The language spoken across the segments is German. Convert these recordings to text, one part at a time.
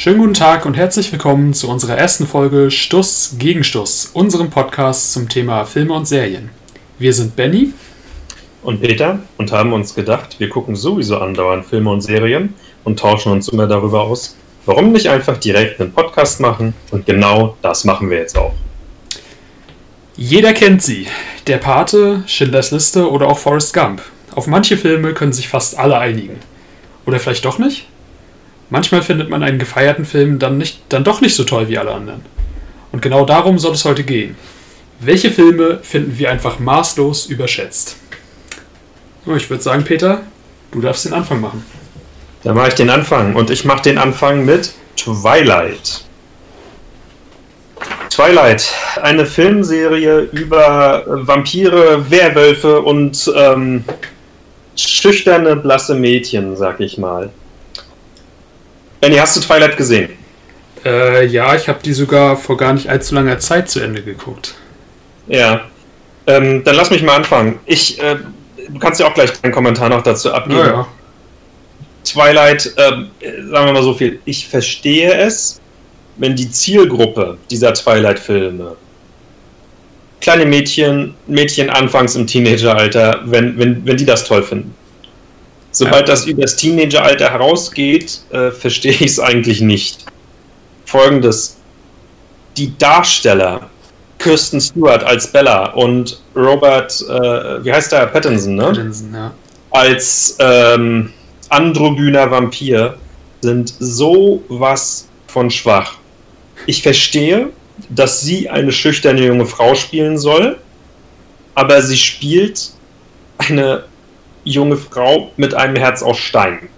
Schönen guten Tag und herzlich willkommen zu unserer ersten Folge Stuss gegen Stuss, unserem Podcast zum Thema Filme und Serien. Wir sind Benny und Peter und haben uns gedacht, wir gucken sowieso andauernd Filme und Serien und tauschen uns immer darüber aus. Warum nicht einfach direkt einen Podcast machen? Und genau das machen wir jetzt auch. Jeder kennt sie. Der Pate, Schindlers Liste oder auch Forrest Gump. Auf manche Filme können sich fast alle einigen. Oder vielleicht doch nicht? Manchmal findet man einen gefeierten Film dann, nicht, dann doch nicht so toll wie alle anderen. Und genau darum soll es heute gehen. Welche Filme finden wir einfach maßlos überschätzt? Ich würde sagen, Peter, du darfst den Anfang machen. Dann mache ich den Anfang. Und ich mache den Anfang mit Twilight. Twilight, eine Filmserie über Vampire, Werwölfe und ähm, schüchterne, blasse Mädchen, sag ich mal. Benny, hast du Twilight gesehen? Äh, ja, ich habe die sogar vor gar nicht allzu langer Zeit zu Ende geguckt. Ja. Ähm, dann lass mich mal anfangen. Ich, äh, du kannst ja auch gleich einen Kommentar noch dazu abgeben. Ja, ja. Twilight, äh, sagen wir mal so viel, ich verstehe es, wenn die Zielgruppe dieser Twilight-Filme kleine Mädchen, Mädchen anfangs im Teenageralter, wenn, wenn, wenn die das toll finden. Sobald das über das Teenageralter herausgeht, äh, verstehe ich es eigentlich nicht. Folgendes: Die Darsteller, Kirsten Stewart als Bella und Robert, äh, wie heißt der? Pattinson, ne? Pattinson, ja. Als ähm, androgyner Vampir sind so was von schwach. Ich verstehe, dass sie eine schüchterne junge Frau spielen soll, aber sie spielt eine junge Frau mit einem Herz aus Stein.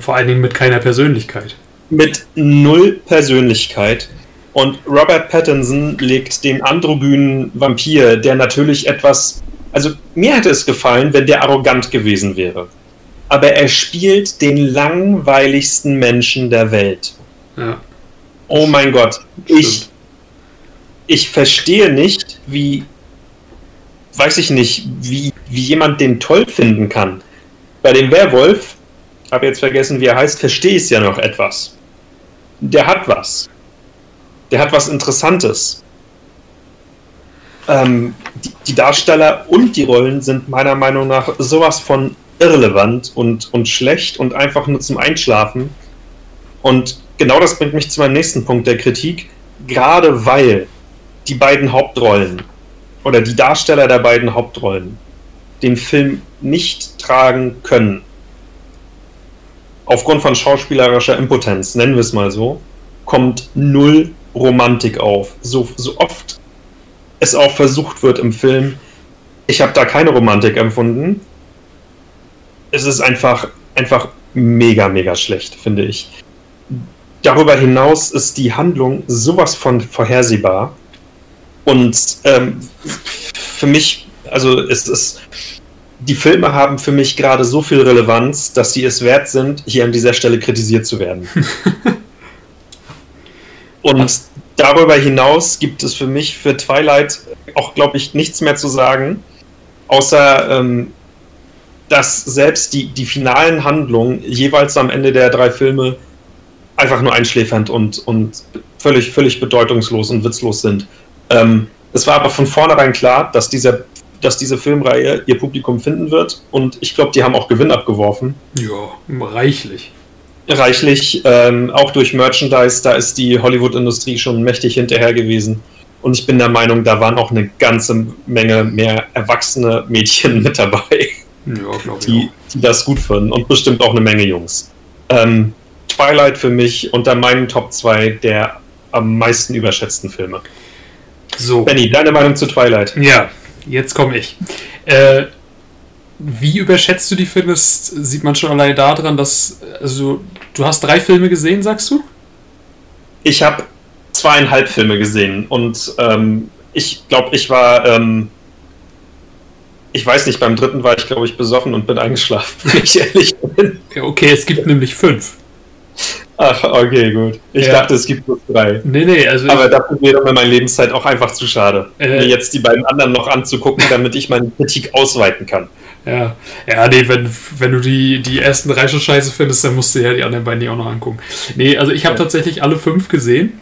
Vor allen Dingen mit keiner Persönlichkeit. Mit null Persönlichkeit. Und Robert Pattinson legt den androgynen Vampir, der natürlich etwas. Also, mir hätte es gefallen, wenn der arrogant gewesen wäre. Aber er spielt den langweiligsten Menschen der Welt. Ja. Oh mein Gott. Ich, ich verstehe nicht, wie weiß ich nicht, wie, wie jemand den toll finden kann. Bei dem Werwolf, habe jetzt vergessen, wie er heißt, verstehe ich es ja noch etwas. Der hat was. Der hat was Interessantes. Ähm, die, die, Darsteller und die Rollen sind meiner Meinung nach sowas von irrelevant und, und schlecht und einfach nur zum Einschlafen. Und genau das bringt mich zu meinem nächsten Punkt der Kritik. Gerade weil die beiden Hauptrollen oder die Darsteller der beiden Hauptrollen den Film nicht tragen können, aufgrund von schauspielerischer Impotenz, nennen wir es mal so, kommt null Romantik auf. So, so oft es auch versucht wird im Film, ich habe da keine Romantik empfunden. Es ist einfach, einfach mega, mega schlecht, finde ich. Darüber hinaus ist die Handlung sowas von vorhersehbar. Und ähm, für mich, also ist es, die Filme haben für mich gerade so viel Relevanz, dass sie es wert sind, hier an dieser Stelle kritisiert zu werden. Und darüber hinaus gibt es für mich für Twilight auch, glaube ich, nichts mehr zu sagen, außer ähm, dass selbst die, die finalen Handlungen jeweils am Ende der drei Filme einfach nur einschläfernd und, und völlig, völlig bedeutungslos und witzlos sind. Ähm, es war aber von vornherein klar, dass, dieser, dass diese Filmreihe ihr Publikum finden wird und ich glaube, die haben auch Gewinn abgeworfen. Ja, reichlich. Reichlich, ähm, auch durch Merchandise, da ist die Hollywood-Industrie schon mächtig hinterher gewesen. Und ich bin der Meinung, da waren auch eine ganze Menge mehr erwachsene Mädchen mit dabei, ja, die, die das gut finden und bestimmt auch eine Menge Jungs. Ähm, Twilight für mich unter meinen Top 2 der am meisten überschätzten Filme. So. Benny, deine Meinung zu Twilight? Ja, jetzt komme ich. Äh, wie überschätzt du die Filme? Das sieht man schon allein daran, dass. Also, du hast drei Filme gesehen, sagst du? Ich habe zweieinhalb Filme gesehen und ähm, ich glaube, ich war. Ähm, ich weiß nicht, beim dritten war ich, glaube ich, besoffen und bin eingeschlafen, wenn ich ehrlich bin. Ja, okay, es gibt nämlich fünf. Ach, okay, gut. Ich ja. dachte, es gibt nur drei. Nee, nee, also. Aber dafür wäre mir meine Lebenszeit auch einfach zu schade, äh, mir jetzt die beiden anderen noch anzugucken, damit ich meine Kritik ausweiten kann. Ja, ja, nee, wenn, wenn du die, die ersten drei schon scheiße findest, dann musst du ja die anderen beiden auch noch angucken. Nee, also ich habe ja. tatsächlich alle fünf gesehen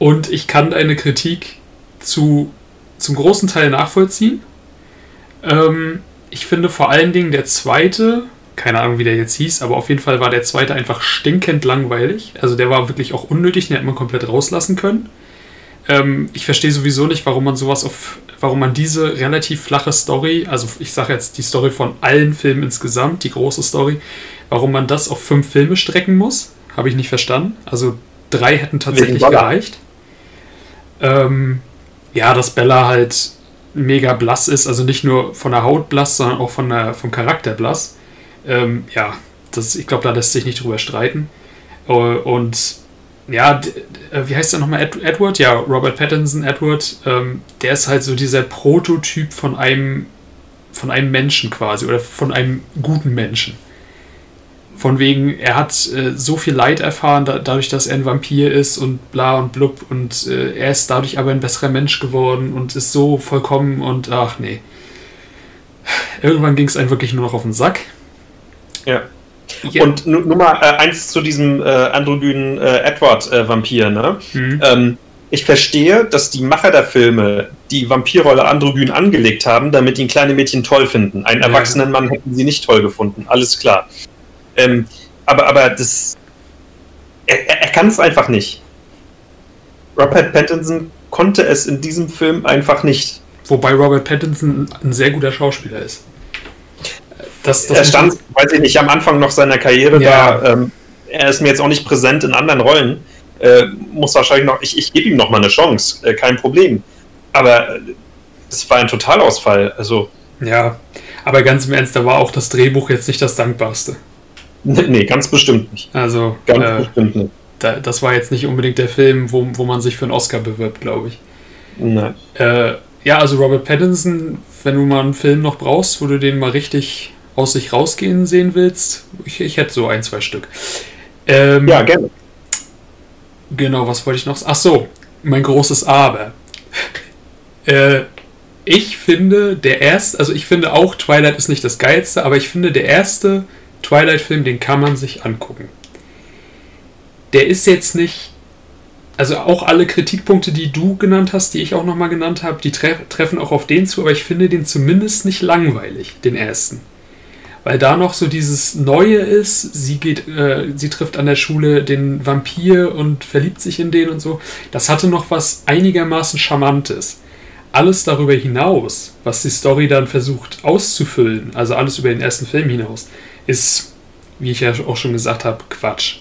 und ich kann deine Kritik zu, zum großen Teil nachvollziehen. Ähm, ich finde vor allen Dingen der zweite, keine Ahnung, wie der jetzt hieß, aber auf jeden Fall war der zweite einfach stinkend langweilig. Also der war wirklich auch unnötig, den hätte man komplett rauslassen können. Ähm, ich verstehe sowieso nicht, warum man sowas auf, warum man diese relativ flache Story, also ich sage jetzt die Story von allen Filmen insgesamt, die große Story, warum man das auf fünf Filme strecken muss, habe ich nicht verstanden. Also drei hätten tatsächlich gereicht. Ähm, ja, dass Bella halt mega blass ist, also nicht nur von der Haut blass, sondern auch von der, vom Charakter blass. Ähm, ja, das, ich glaube, da lässt sich nicht drüber streiten. Äh, und ja, äh, wie heißt der nochmal? Ed Edward? Ja, Robert Pattinson, Edward. Ähm, der ist halt so dieser Prototyp von einem, von einem Menschen quasi oder von einem guten Menschen. Von wegen, er hat äh, so viel Leid erfahren, da, dadurch, dass er ein Vampir ist und bla und blub und äh, er ist dadurch aber ein besserer Mensch geworden und ist so vollkommen und ach nee. Irgendwann ging es einem wirklich nur noch auf den Sack. Ja. Ja. Und nur mal äh, eins zu diesem äh, androgynen äh, Edward-Vampir. ne? Mhm. Ähm, ich verstehe, dass die Macher der Filme die Vampirrolle androgyn angelegt haben, damit ihn kleine Mädchen toll finden. Einen ja. erwachsenen Mann hätten sie nicht toll gefunden, alles klar. Ähm, aber, aber das. Er, er kann es einfach nicht. Robert Pattinson konnte es in diesem Film einfach nicht. Wobei Robert Pattinson ein sehr guter Schauspieler ist. Das, das er stand, weiß ich nicht, am Anfang noch seiner Karriere ja. da. Ähm, er ist mir jetzt auch nicht präsent in anderen Rollen. Äh, muss wahrscheinlich noch, ich, ich gebe ihm noch mal eine Chance, äh, kein Problem. Aber es war ein Totalausfall. Also. Ja, aber ganz im Ernst, da war auch das Drehbuch jetzt nicht das dankbarste. Nee, nee ganz bestimmt nicht. Also, ganz äh, bestimmt nicht. Da, das war jetzt nicht unbedingt der Film, wo, wo man sich für einen Oscar bewirbt, glaube ich. Nein. Äh, ja, also Robert Pattinson, wenn du mal einen Film noch brauchst, wo du den mal richtig aus sich rausgehen sehen willst, ich, ich hätte so ein, zwei Stück. Ähm, ja, gerne. Genau, was wollte ich noch? Ach so, mein großes Aber. äh, ich finde, der erste, also ich finde auch, Twilight ist nicht das geilste, aber ich finde, der erste Twilight-Film, den kann man sich angucken. Der ist jetzt nicht, also auch alle Kritikpunkte, die du genannt hast, die ich auch nochmal genannt habe, die tre treffen auch auf den zu, aber ich finde den zumindest nicht langweilig, den ersten weil da noch so dieses Neue ist. Sie geht, äh, sie trifft an der Schule den Vampir und verliebt sich in den und so. Das hatte noch was einigermaßen Charmantes. Alles darüber hinaus, was die Story dann versucht auszufüllen, also alles über den ersten Film hinaus, ist, wie ich ja auch schon gesagt habe, Quatsch.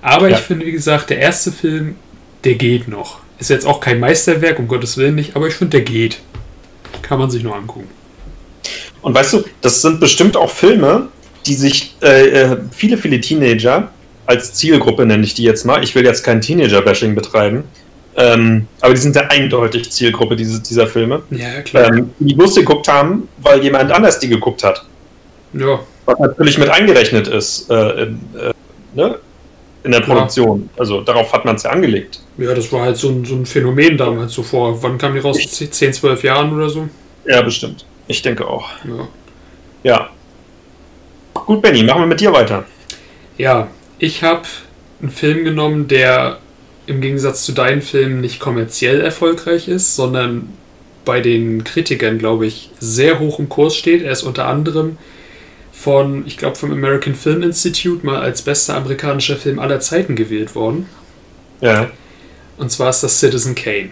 Aber ja. ich finde, wie gesagt, der erste Film, der geht noch. Ist jetzt auch kein Meisterwerk, um Gottes Willen nicht, aber ich finde, der geht. Kann man sich nur angucken. Und weißt du, das sind bestimmt auch Filme, die sich äh, äh, viele, viele Teenager als Zielgruppe nenne ich die jetzt mal. Ich will jetzt kein Teenager-Bashing betreiben. Ähm, aber die sind ja eindeutig Zielgruppe diese, dieser Filme. Ja, klar. Ähm, die bloß geguckt haben, weil jemand anders die geguckt hat. Ja. Was natürlich mit eingerechnet ist äh, in, äh, ne? in der Produktion. Ja. Also darauf hat man es ja angelegt. Ja, das war halt so ein, so ein Phänomen damals so vor. Wann kam die raus? Ich, 10, 12 Jahren oder so? Ja, bestimmt. Ich denke auch. Ja. ja. Gut, Benny, machen wir mit dir weiter. Ja, ich habe einen Film genommen, der im Gegensatz zu deinen Filmen nicht kommerziell erfolgreich ist, sondern bei den Kritikern, glaube ich, sehr hoch im Kurs steht. Er ist unter anderem von, ich glaube, vom American Film Institute mal als bester amerikanischer Film aller Zeiten gewählt worden. Ja. Und zwar ist das Citizen Kane.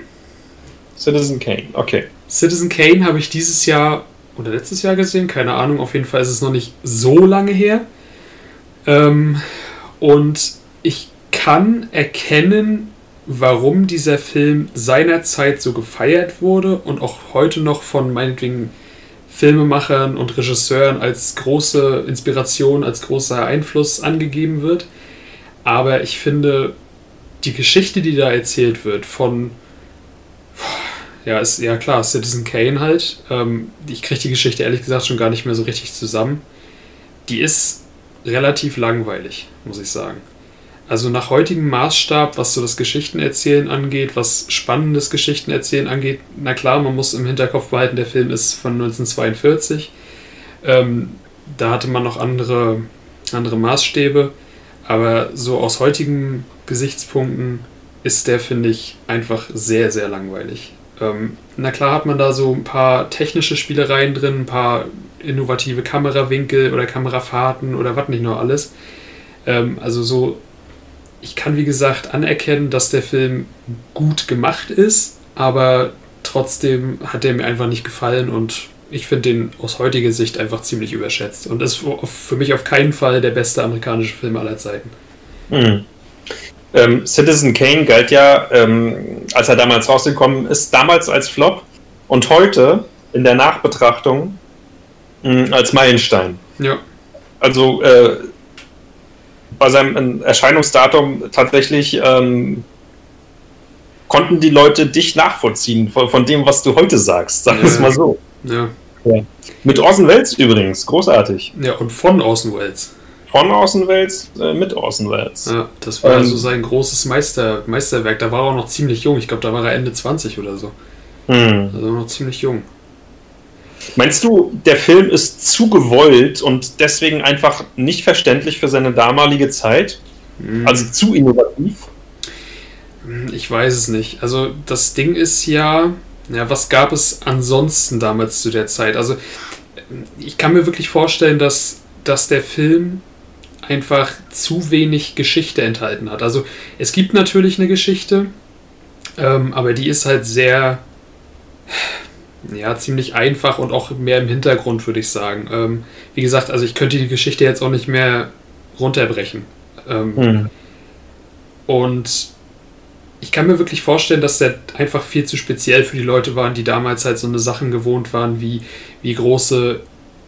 Citizen Kane, okay. Citizen Kane habe ich dieses Jahr oder letztes Jahr gesehen, keine Ahnung, auf jeden Fall ist es noch nicht so lange her. Ähm, und ich kann erkennen, warum dieser Film seinerzeit so gefeiert wurde und auch heute noch von meinetwegen Filmemachern und Regisseuren als große Inspiration, als großer Einfluss angegeben wird. Aber ich finde, die Geschichte, die da erzählt wird, von ja, ist ja klar, Citizen Kane halt. Ähm, ich kriege die Geschichte ehrlich gesagt schon gar nicht mehr so richtig zusammen. Die ist relativ langweilig, muss ich sagen. Also nach heutigem Maßstab, was so das Geschichtenerzählen angeht, was spannendes Geschichtenerzählen angeht, na klar, man muss im Hinterkopf behalten, der Film ist von 1942. Ähm, da hatte man noch andere, andere Maßstäbe. Aber so aus heutigen Gesichtspunkten ist der, finde ich, einfach sehr, sehr langweilig. Ähm, na klar hat man da so ein paar technische Spielereien drin, ein paar innovative Kamerawinkel oder Kamerafahrten oder was nicht noch alles. Ähm, also so, ich kann wie gesagt anerkennen, dass der Film gut gemacht ist, aber trotzdem hat er mir einfach nicht gefallen und ich finde den aus heutiger Sicht einfach ziemlich überschätzt und ist für mich auf keinen Fall der beste amerikanische Film aller Zeiten. Mhm. Ähm, Citizen Kane galt ja, ähm, als er damals rausgekommen ist, damals als Flop und heute in der Nachbetrachtung mh, als Meilenstein. Ja. Also äh, bei seinem Erscheinungsdatum tatsächlich ähm, konnten die Leute dich nachvollziehen von, von, dem, was du heute sagst. Sag es mal so. Ja. ja. Mit Orson Welles übrigens, großartig. Ja, und von Orson Welles von Orson Welles äh, mit Orson Welles. Ja, das war ähm, also sein großes Meister, Meisterwerk. Da war er auch noch ziemlich jung. Ich glaube, da war er Ende 20 oder so. Hm. Also noch ziemlich jung. Meinst du, der Film ist zu gewollt und deswegen einfach nicht verständlich für seine damalige Zeit? Hm. Also zu innovativ? Ich weiß es nicht. Also das Ding ist ja, ja, was gab es ansonsten damals zu der Zeit? Also ich kann mir wirklich vorstellen, dass, dass der Film einfach zu wenig Geschichte enthalten hat. Also es gibt natürlich eine Geschichte, ähm, aber die ist halt sehr, ja, ziemlich einfach und auch mehr im Hintergrund, würde ich sagen. Ähm, wie gesagt, also ich könnte die Geschichte jetzt auch nicht mehr runterbrechen. Ähm, hm. Und ich kann mir wirklich vorstellen, dass der einfach viel zu speziell für die Leute waren, die damals halt so eine Sachen gewohnt waren, wie, wie große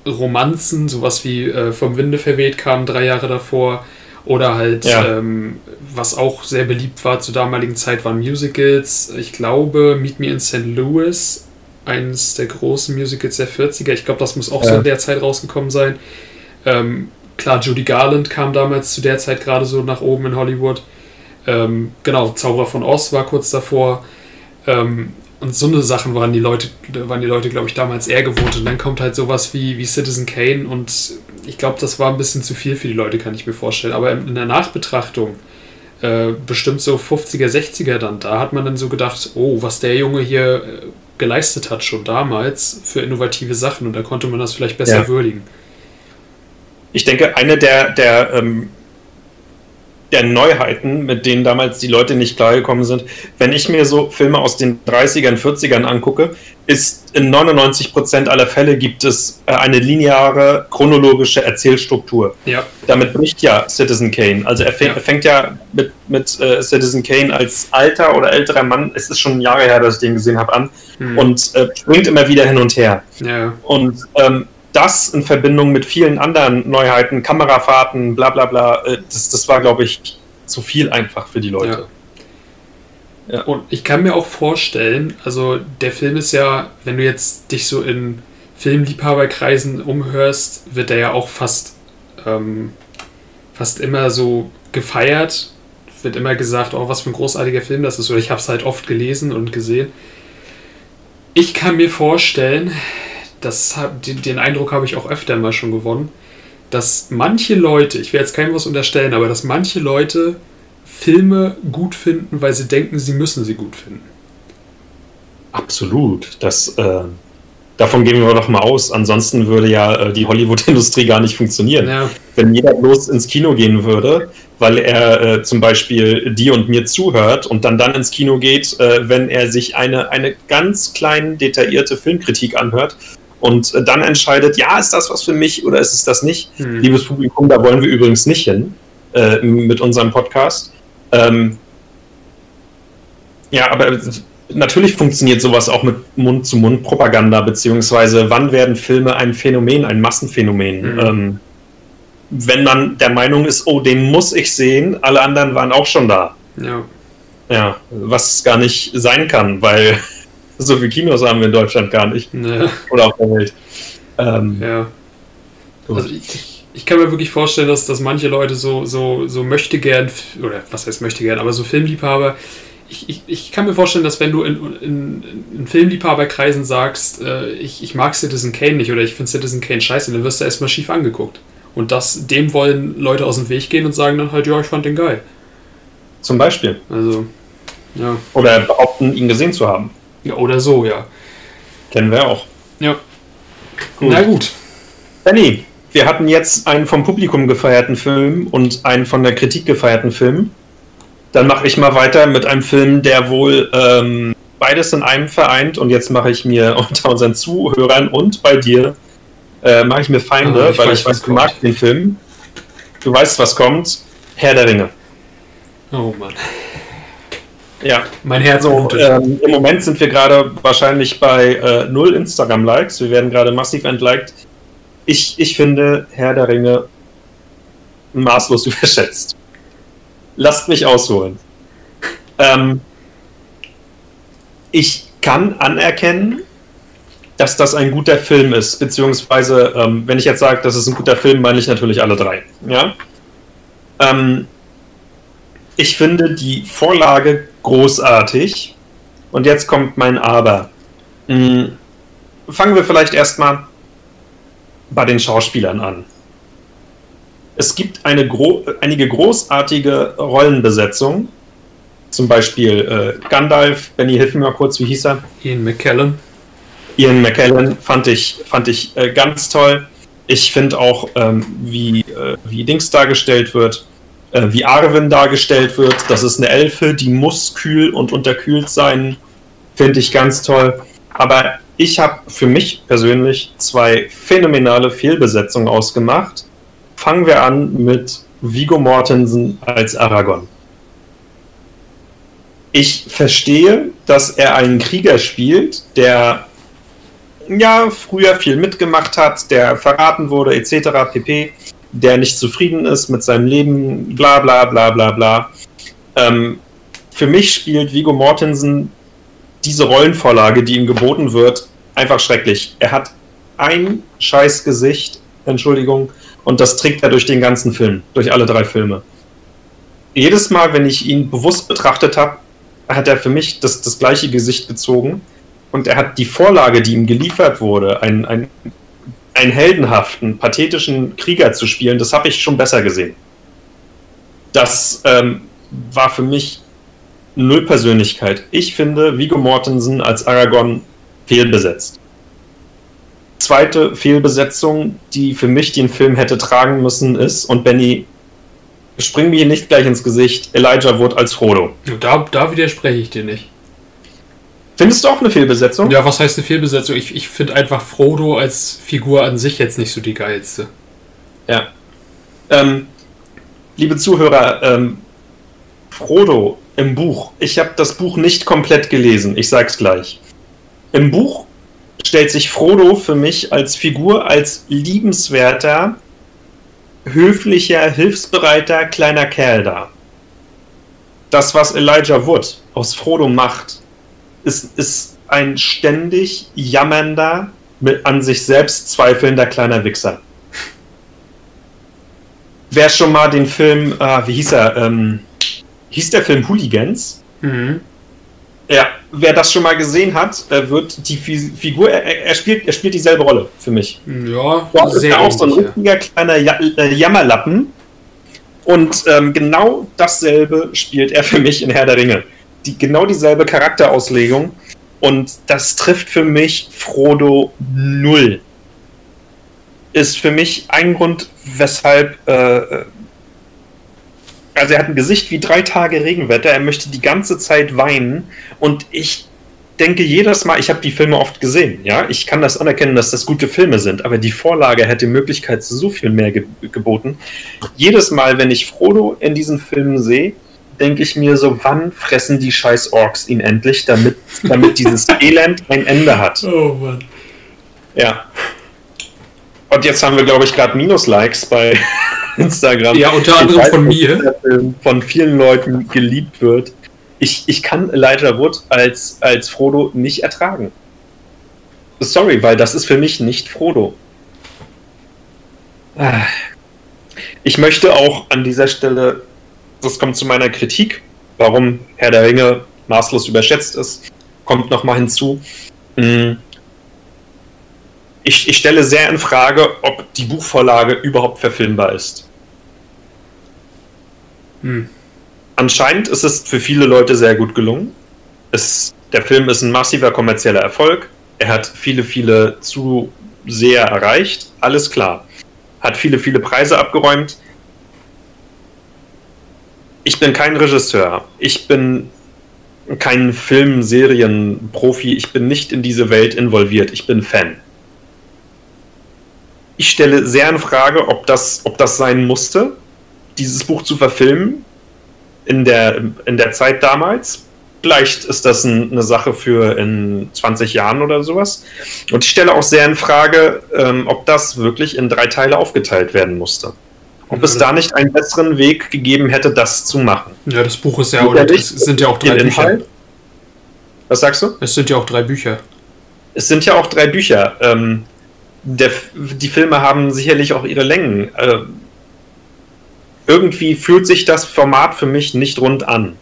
Romanzen, sowas wie äh, Vom Winde verweht kam drei Jahre davor. Oder halt, ja. ähm, was auch sehr beliebt war zur damaligen Zeit, waren Musicals. Ich glaube, Meet Me in St. Louis, eines der großen Musicals der 40er. Ich glaube, das muss auch ja. so in der Zeit rausgekommen sein. Ähm, klar, Judy Garland kam damals zu der Zeit gerade so nach oben in Hollywood. Ähm, genau, Zauberer von Oz war kurz davor. Ähm, und so eine Sachen waren die Leute, waren die Leute, glaube ich, damals eher gewohnt. Und dann kommt halt sowas wie, wie Citizen Kane und ich glaube, das war ein bisschen zu viel für die Leute, kann ich mir vorstellen. Aber in der Nachbetrachtung, äh, bestimmt so 50er, 60er dann, da hat man dann so gedacht, oh, was der Junge hier äh, geleistet hat schon damals für innovative Sachen und da konnte man das vielleicht besser ja. würdigen. Ich denke, eine der, der ähm, der Neuheiten, mit denen damals die Leute nicht klargekommen sind. Wenn ich mir so Filme aus den 30ern, 40ern angucke, ist in 99% aller Fälle gibt es äh, eine lineare, chronologische Erzählstruktur. Ja. Damit bricht ja Citizen Kane. Also er, fäng, ja. er fängt ja mit, mit äh, Citizen Kane als alter oder älterer Mann, es ist schon Jahre her, dass ich den gesehen habe, an hm. und äh, springt immer wieder hin und her. Ja. Und ähm, das in Verbindung mit vielen anderen Neuheiten, Kamerafahrten, bla bla bla, äh, das, das war, glaube ich, zu viel einfach für die Leute. Ja. ja. Und ich kann mir auch vorstellen, also der Film ist ja, wenn du jetzt dich so in Filmliebhaberkreisen umhörst, wird er ja auch fast, ähm, fast immer so gefeiert. Wird immer gesagt, oh, was für ein großartiger Film das ist. Oder ich habe es halt oft gelesen und gesehen. Ich kann mir vorstellen, das, den, den Eindruck habe ich auch öfter mal schon gewonnen, dass manche Leute, ich will jetzt keinem was unterstellen, aber dass manche Leute Filme gut finden, weil sie denken, sie müssen sie gut finden. Absolut. Das, äh, davon gehen wir doch mal aus. Ansonsten würde ja äh, die Hollywood-Industrie gar nicht funktionieren. Ja. Wenn jeder bloß ins Kino gehen würde, weil er äh, zum Beispiel dir und mir zuhört und dann dann ins Kino geht, äh, wenn er sich eine, eine ganz kleine, detaillierte Filmkritik anhört und dann entscheidet, ja, ist das was für mich oder ist es das nicht? Hm. Liebes Publikum, da wollen wir übrigens nicht hin äh, mit unserem Podcast. Ähm, ja, aber natürlich funktioniert sowas auch mit Mund-zu-Mund-Propaganda, beziehungsweise wann werden Filme ein Phänomen, ein Massenphänomen? Hm. Ähm, wenn man der Meinung ist, oh, den muss ich sehen, alle anderen waren auch schon da. Ja. Ja, was gar nicht sein kann, weil so viele Kinos haben wir in Deutschland gar nicht. Nee. Oder auf der Welt. Ähm, ja. Also ich, ich, kann mir wirklich vorstellen, dass, dass manche Leute so, so, so möchte gern, oder was heißt möchte gern, aber so Filmliebhaber ich, ich, ich, kann mir vorstellen, dass wenn du in, in, in Filmliebhaberkreisen sagst, äh, ich, ich mag Citizen Kane nicht oder ich finde Citizen Kane scheiße, dann wirst du erstmal schief angeguckt. Und das, dem wollen Leute aus dem Weg gehen und sagen dann halt, ja, ich fand den geil. Zum Beispiel. Also, ja. Oder behaupten, ihn gesehen zu haben. Ja, oder so, ja. Kennen wir auch. Ja. Gut. Na gut. Benny, wir hatten jetzt einen vom Publikum gefeierten Film und einen von der Kritik gefeierten Film. Dann mache ich mal weiter mit einem Film, der wohl ähm, beides in einem vereint. Und jetzt mache ich mir unter unseren Zuhörern und bei dir äh, mache ich mir Feinde, ah, ich weil weiß, ich weiß, du magst den Film. Du weißt, was kommt. Herr der Ringe. Oh Mann. Ja. Mein Herz so, ähm, Im Moment sind wir gerade wahrscheinlich bei äh, null Instagram-Likes. Wir werden gerade massiv entliked. Ich, ich finde Herr der Ringe maßlos überschätzt. Lasst mich ausholen. Ähm, ich kann anerkennen, dass das ein guter Film ist, beziehungsweise, ähm, wenn ich jetzt sage, das ist ein guter Film, meine ich natürlich alle drei. Ja? Ähm, ich finde die Vorlage großartig. Und jetzt kommt mein Aber. Hm, fangen wir vielleicht erstmal bei den Schauspielern an. Es gibt eine gro einige großartige Rollenbesetzungen. Zum Beispiel äh, Gandalf, Benny, hilf mir mal kurz, wie hieß er? Ian McKellen. Ian McKellen fand ich, fand ich äh, ganz toll. Ich finde auch, ähm, wie, äh, wie Dings dargestellt wird, äh, wie Arwen dargestellt wird. Das ist eine Elfe, die muss kühl und unterkühlt sein. Finde ich ganz toll. Aber ich habe für mich persönlich zwei phänomenale Fehlbesetzungen ausgemacht. Fangen wir an mit Vigo Mortensen als Aragorn. Ich verstehe, dass er einen Krieger spielt, der ja früher viel mitgemacht hat, der verraten wurde, etc. pp der nicht zufrieden ist mit seinem Leben, bla bla bla bla bla. Ähm, für mich spielt Vigo Mortensen diese Rollenvorlage, die ihm geboten wird, einfach schrecklich. Er hat ein scheiß Gesicht, Entschuldigung, und das trägt er durch den ganzen Film, durch alle drei Filme. Jedes Mal, wenn ich ihn bewusst betrachtet habe, hat er für mich das, das gleiche Gesicht gezogen und er hat die Vorlage, die ihm geliefert wurde, ein, ein einen heldenhaften, pathetischen Krieger zu spielen, das habe ich schon besser gesehen. Das ähm, war für mich null Persönlichkeit. Ich finde Vigo Mortensen als Aragorn fehlbesetzt. Zweite Fehlbesetzung, die für mich den Film hätte tragen müssen, ist, und Benny, spring mir nicht gleich ins Gesicht, Elijah Wood als Frodo. Da, da widerspreche ich dir nicht. Findest du auch eine Fehlbesetzung? Ja, was heißt eine Fehlbesetzung? Ich, ich finde einfach Frodo als Figur an sich jetzt nicht so die geilste. Ja. Ähm, liebe Zuhörer, ähm, Frodo im Buch, ich habe das Buch nicht komplett gelesen, ich sag's gleich. Im Buch stellt sich Frodo für mich als Figur als liebenswerter, höflicher, hilfsbereiter kleiner Kerl dar. Das, was Elijah Wood aus Frodo macht, ist, ist ein ständig jammernder, mit an sich selbst zweifelnder kleiner Wichser. Wer schon mal den Film, ah, wie hieß er? Ähm, hieß der Film Hooligans? Mhm. Ja, wer das schon mal gesehen hat, wird die Figur, er, er, spielt, er spielt dieselbe Rolle für mich. Ja, Dort ist er auch so ein richtiger kleiner äh, Jammerlappen. Und ähm, genau dasselbe spielt er für mich in Herr der Ringe die, genau dieselbe Charakterauslegung. Und das trifft für mich Frodo null. Ist für mich ein Grund, weshalb. Äh, also, er hat ein Gesicht wie drei Tage Regenwetter. Er möchte die ganze Zeit weinen. Und ich denke jedes Mal, ich habe die Filme oft gesehen, ja, ich kann das anerkennen, dass das gute Filme sind, aber die Vorlage hätte Möglichkeit zu so viel mehr ge geboten. Jedes Mal, wenn ich Frodo in diesen Filmen sehe, denke ich mir so, wann fressen die scheiß Orks ihn endlich, damit, damit dieses Elend ein Ende hat. Oh Mann. Ja. Und jetzt haben wir, glaube ich, gerade Minus-Likes bei Instagram. Ja, unter anderem weiß, von mir. Von vielen Leuten geliebt wird. Ich, ich kann Elijah Wood als, als Frodo nicht ertragen. Sorry, weil das ist für mich nicht Frodo. Ah. Ich möchte auch an dieser Stelle das kommt zu meiner Kritik, warum Herr der Ringe maßlos überschätzt ist, kommt nochmal hinzu. Hm. Ich, ich stelle sehr in Frage, ob die Buchvorlage überhaupt verfilmbar ist. Hm. Anscheinend ist es für viele Leute sehr gut gelungen. Es, der Film ist ein massiver kommerzieller Erfolg. Er hat viele, viele Zuseher erreicht. Alles klar. Hat viele, viele Preise abgeräumt. Ich bin kein Regisseur. Ich bin kein Film-Serien-Profi. Ich bin nicht in diese Welt involviert. Ich bin Fan. Ich stelle sehr in Frage, ob das, ob das sein musste, dieses Buch zu verfilmen in der, in der Zeit damals. Vielleicht ist das ein, eine Sache für in 20 Jahren oder sowas. Und ich stelle auch sehr in Frage, ähm, ob das wirklich in drei Teile aufgeteilt werden musste. Ob es da nicht einen besseren Weg gegeben hätte, das zu machen. Ja, das Buch ist ja, oder es sind ja auch drei Bücher. Was sagst du? Es sind ja auch drei Bücher. Es sind ja auch drei Bücher. Ähm, der, die Filme haben sicherlich auch ihre Längen. Äh, irgendwie fühlt sich das Format für mich nicht rund an.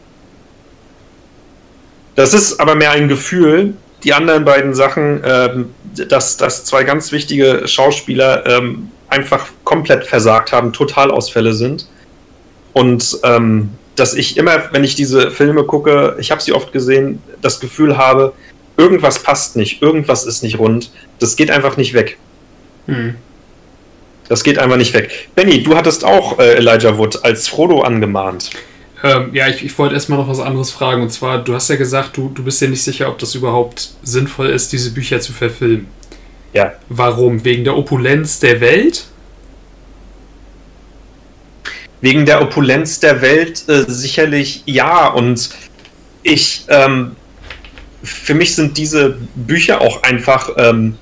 Das ist aber mehr ein Gefühl. Die anderen beiden Sachen, ähm, dass, dass zwei ganz wichtige Schauspieler ähm, einfach komplett versagt haben, Totalausfälle sind. Und ähm, dass ich immer, wenn ich diese Filme gucke, ich habe sie oft gesehen, das Gefühl habe, irgendwas passt nicht, irgendwas ist nicht rund. Das geht einfach nicht weg. Hm. Das geht einfach nicht weg. Benny, du hattest auch äh, Elijah Wood als Frodo angemahnt. Ähm, ja, ich, ich wollte erstmal noch was anderes fragen. Und zwar, du hast ja gesagt, du, du bist dir nicht sicher, ob das überhaupt sinnvoll ist, diese Bücher zu verfilmen. Ja. Warum? Wegen der Opulenz der Welt? Wegen der Opulenz der Welt äh, sicherlich ja. Und ich, ähm, für mich sind diese Bücher auch einfach ähm,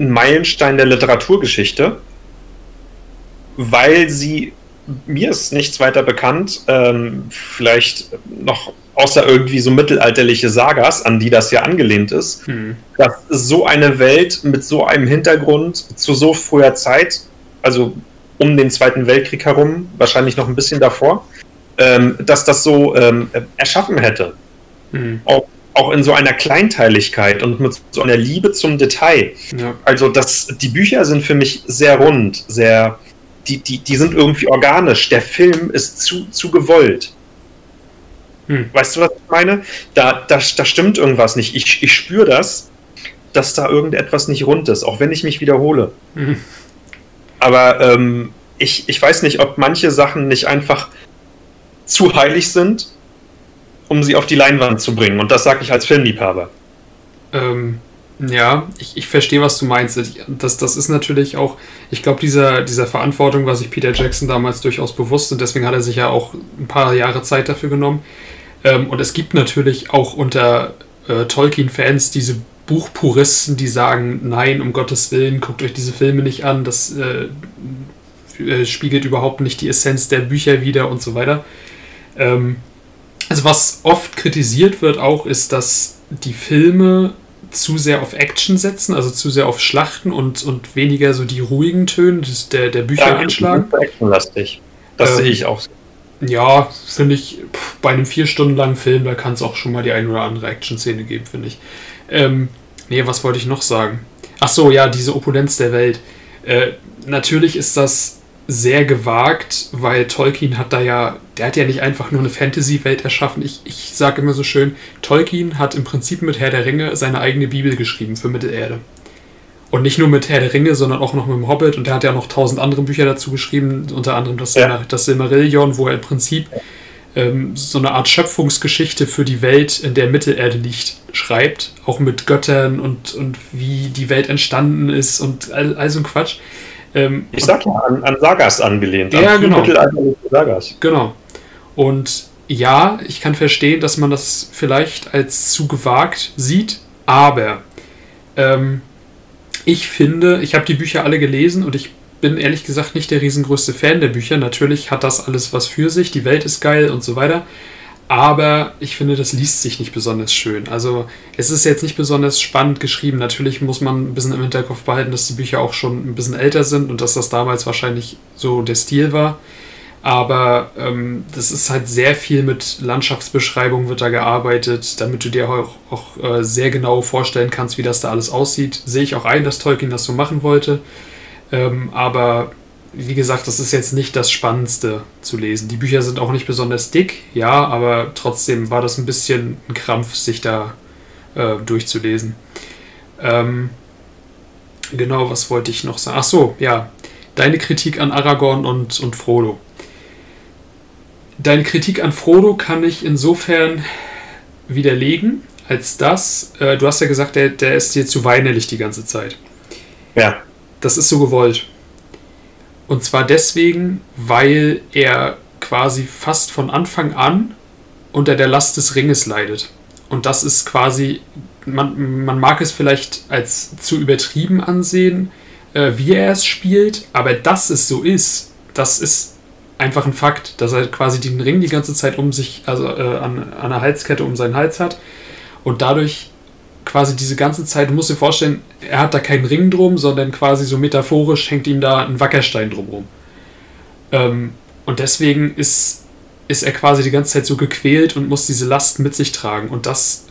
ein Meilenstein der Literaturgeschichte, weil sie, mir ist nichts weiter bekannt, ähm, vielleicht noch außer irgendwie so mittelalterliche Sagas, an die das ja angelehnt ist, hm. dass so eine Welt mit so einem Hintergrund zu so früher Zeit, also um den Zweiten Weltkrieg herum, wahrscheinlich noch ein bisschen davor, ähm, dass das so ähm, erschaffen hätte. Hm. Auch auch in so einer Kleinteiligkeit und mit so einer Liebe zum Detail. Ja. Also das, die Bücher sind für mich sehr rund, sehr, die, die, die sind irgendwie organisch. Der Film ist zu, zu gewollt. Hm. Weißt du, was ich meine? Da, da, da stimmt irgendwas nicht. Ich, ich spüre das, dass da irgendetwas nicht rund ist, auch wenn ich mich wiederhole. Hm. Aber ähm, ich, ich weiß nicht, ob manche Sachen nicht einfach zu heilig sind um sie auf die Leinwand zu bringen. Und das sage ich als Filmliebhaber. Ähm, ja, ich, ich verstehe, was du meinst. Das, das ist natürlich auch, ich glaube, dieser, dieser Verantwortung war sich Peter Jackson damals durchaus bewusst und deswegen hat er sich ja auch ein paar Jahre Zeit dafür genommen. Ähm, und es gibt natürlich auch unter äh, Tolkien-Fans diese Buchpuristen, die sagen, nein, um Gottes Willen, guckt euch diese Filme nicht an, das äh, äh spiegelt überhaupt nicht die Essenz der Bücher wider und so weiter. Ähm, also was oft kritisiert wird auch, ist, dass die Filme zu sehr auf Action setzen, also zu sehr auf Schlachten und, und weniger so die ruhigen Töne der, der Bücher ja, einschlagen. Actionlastig. Das ähm, sehe ich auch. Ja, finde ich, bei einem vier Stunden langen Film, da kann es auch schon mal die ein oder andere Action-Szene geben, finde ich. Ähm, nee, was wollte ich noch sagen? Ach so, ja, diese Opulenz der Welt. Äh, natürlich ist das sehr gewagt, weil Tolkien hat da ja, der hat ja nicht einfach nur eine Fantasy-Welt erschaffen. Ich, ich sage immer so schön, Tolkien hat im Prinzip mit Herr der Ringe seine eigene Bibel geschrieben für Mittelerde. Und nicht nur mit Herr der Ringe, sondern auch noch mit dem Hobbit. Und der hat ja noch tausend andere Bücher dazu geschrieben, unter anderem das, ja. das Silmarillion, wo er im Prinzip ähm, so eine Art Schöpfungsgeschichte für die Welt, in der Mittelerde liegt, schreibt. Auch mit Göttern und, und wie die Welt entstanden ist und all, all so ein Quatsch. Ähm, ich sag ja, an, an, Sagas angelehnt. Ja, an genau. Sagas. Genau. Und ja, ich kann verstehen, dass man das vielleicht als zu gewagt sieht, aber ähm, ich finde, ich habe die Bücher alle gelesen und ich bin ehrlich gesagt nicht der riesengrößte Fan der Bücher. Natürlich hat das alles was für sich, die Welt ist geil und so weiter aber ich finde, das liest sich nicht besonders schön. Also es ist jetzt nicht besonders spannend geschrieben. Natürlich muss man ein bisschen im Hinterkopf behalten, dass die Bücher auch schon ein bisschen älter sind und dass das damals wahrscheinlich so der Stil war. Aber ähm, das ist halt sehr viel mit Landschaftsbeschreibung wird da gearbeitet, damit du dir auch, auch äh, sehr genau vorstellen kannst, wie das da alles aussieht. Sehe ich auch ein, dass Tolkien das so machen wollte. Ähm, aber wie gesagt, das ist jetzt nicht das Spannendste zu lesen. Die Bücher sind auch nicht besonders dick, ja, aber trotzdem war das ein bisschen ein Krampf, sich da äh, durchzulesen. Ähm, genau, was wollte ich noch sagen? Ach so, ja. Deine Kritik an Aragorn und, und Frodo. Deine Kritik an Frodo kann ich insofern widerlegen, als dass, äh, du hast ja gesagt, der, der ist dir zu weinerlich die ganze Zeit. Ja. Das ist so gewollt. Und zwar deswegen, weil er quasi fast von Anfang an unter der Last des Ringes leidet. Und das ist quasi, man, man mag es vielleicht als zu übertrieben ansehen, äh, wie er es spielt, aber dass es so ist, das ist einfach ein Fakt, dass er quasi den Ring die ganze Zeit um sich, also äh, an, an einer Halskette um seinen Hals hat und dadurch quasi diese ganze Zeit, du musst dir vorstellen, er hat da keinen Ring drum, sondern quasi so metaphorisch hängt ihm da ein Wackerstein drumrum. Ähm, und deswegen ist, ist er quasi die ganze Zeit so gequält und muss diese Last mit sich tragen. Und das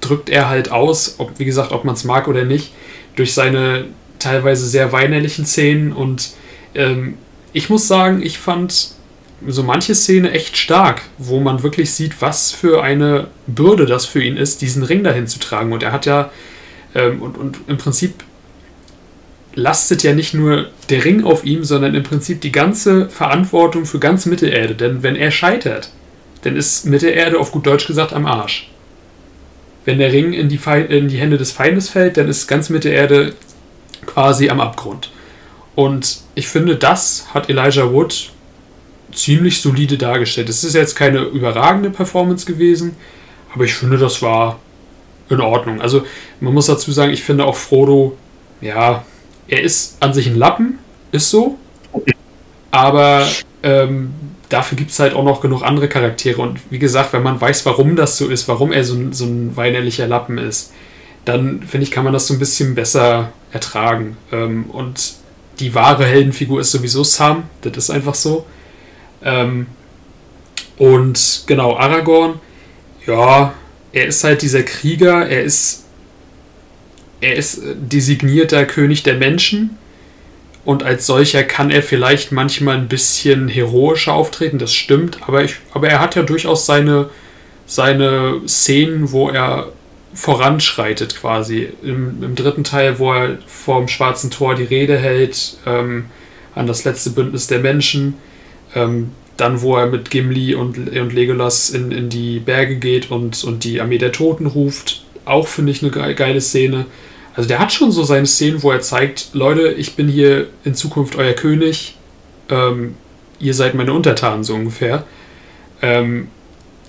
drückt er halt aus, ob, wie gesagt, ob man es mag oder nicht, durch seine teilweise sehr weinerlichen Szenen und ähm, ich muss sagen, ich fand so manche Szene echt stark, wo man wirklich sieht, was für eine Bürde das für ihn ist, diesen Ring dahin zu tragen. Und er hat ja, ähm, und, und im Prinzip lastet ja nicht nur der Ring auf ihm, sondern im Prinzip die ganze Verantwortung für ganz Mittelerde. Denn wenn er scheitert, dann ist Mittelerde auf gut Deutsch gesagt am Arsch. Wenn der Ring in die, in die Hände des Feindes fällt, dann ist ganz Mittelerde quasi am Abgrund. Und ich finde, das hat Elijah Wood ziemlich solide dargestellt. Es ist jetzt keine überragende Performance gewesen, aber ich finde, das war in Ordnung. Also man muss dazu sagen, ich finde auch Frodo, ja, er ist an sich ein Lappen, ist so, aber ähm, dafür gibt es halt auch noch genug andere Charaktere. Und wie gesagt, wenn man weiß, warum das so ist, warum er so ein, so ein weinerlicher Lappen ist, dann finde ich, kann man das so ein bisschen besser ertragen. Ähm, und die wahre Heldenfigur ist sowieso Sam, das ist einfach so. Ähm, und genau, Aragorn, ja, er ist halt dieser Krieger, er ist, er ist designierter König der Menschen und als solcher kann er vielleicht manchmal ein bisschen heroischer auftreten, das stimmt, aber, ich, aber er hat ja durchaus seine, seine Szenen, wo er voranschreitet quasi. Im, Im, dritten Teil, wo er vor dem Schwarzen Tor die Rede hält ähm, an das letzte Bündnis der Menschen. Ähm, dann, wo er mit Gimli und, und Legolas in, in die Berge geht und, und die Armee der Toten ruft. Auch finde ich eine geile Szene. Also der hat schon so seine Szenen, wo er zeigt, Leute, ich bin hier in Zukunft euer König. Ähm, ihr seid meine Untertanen, so ungefähr. Ähm,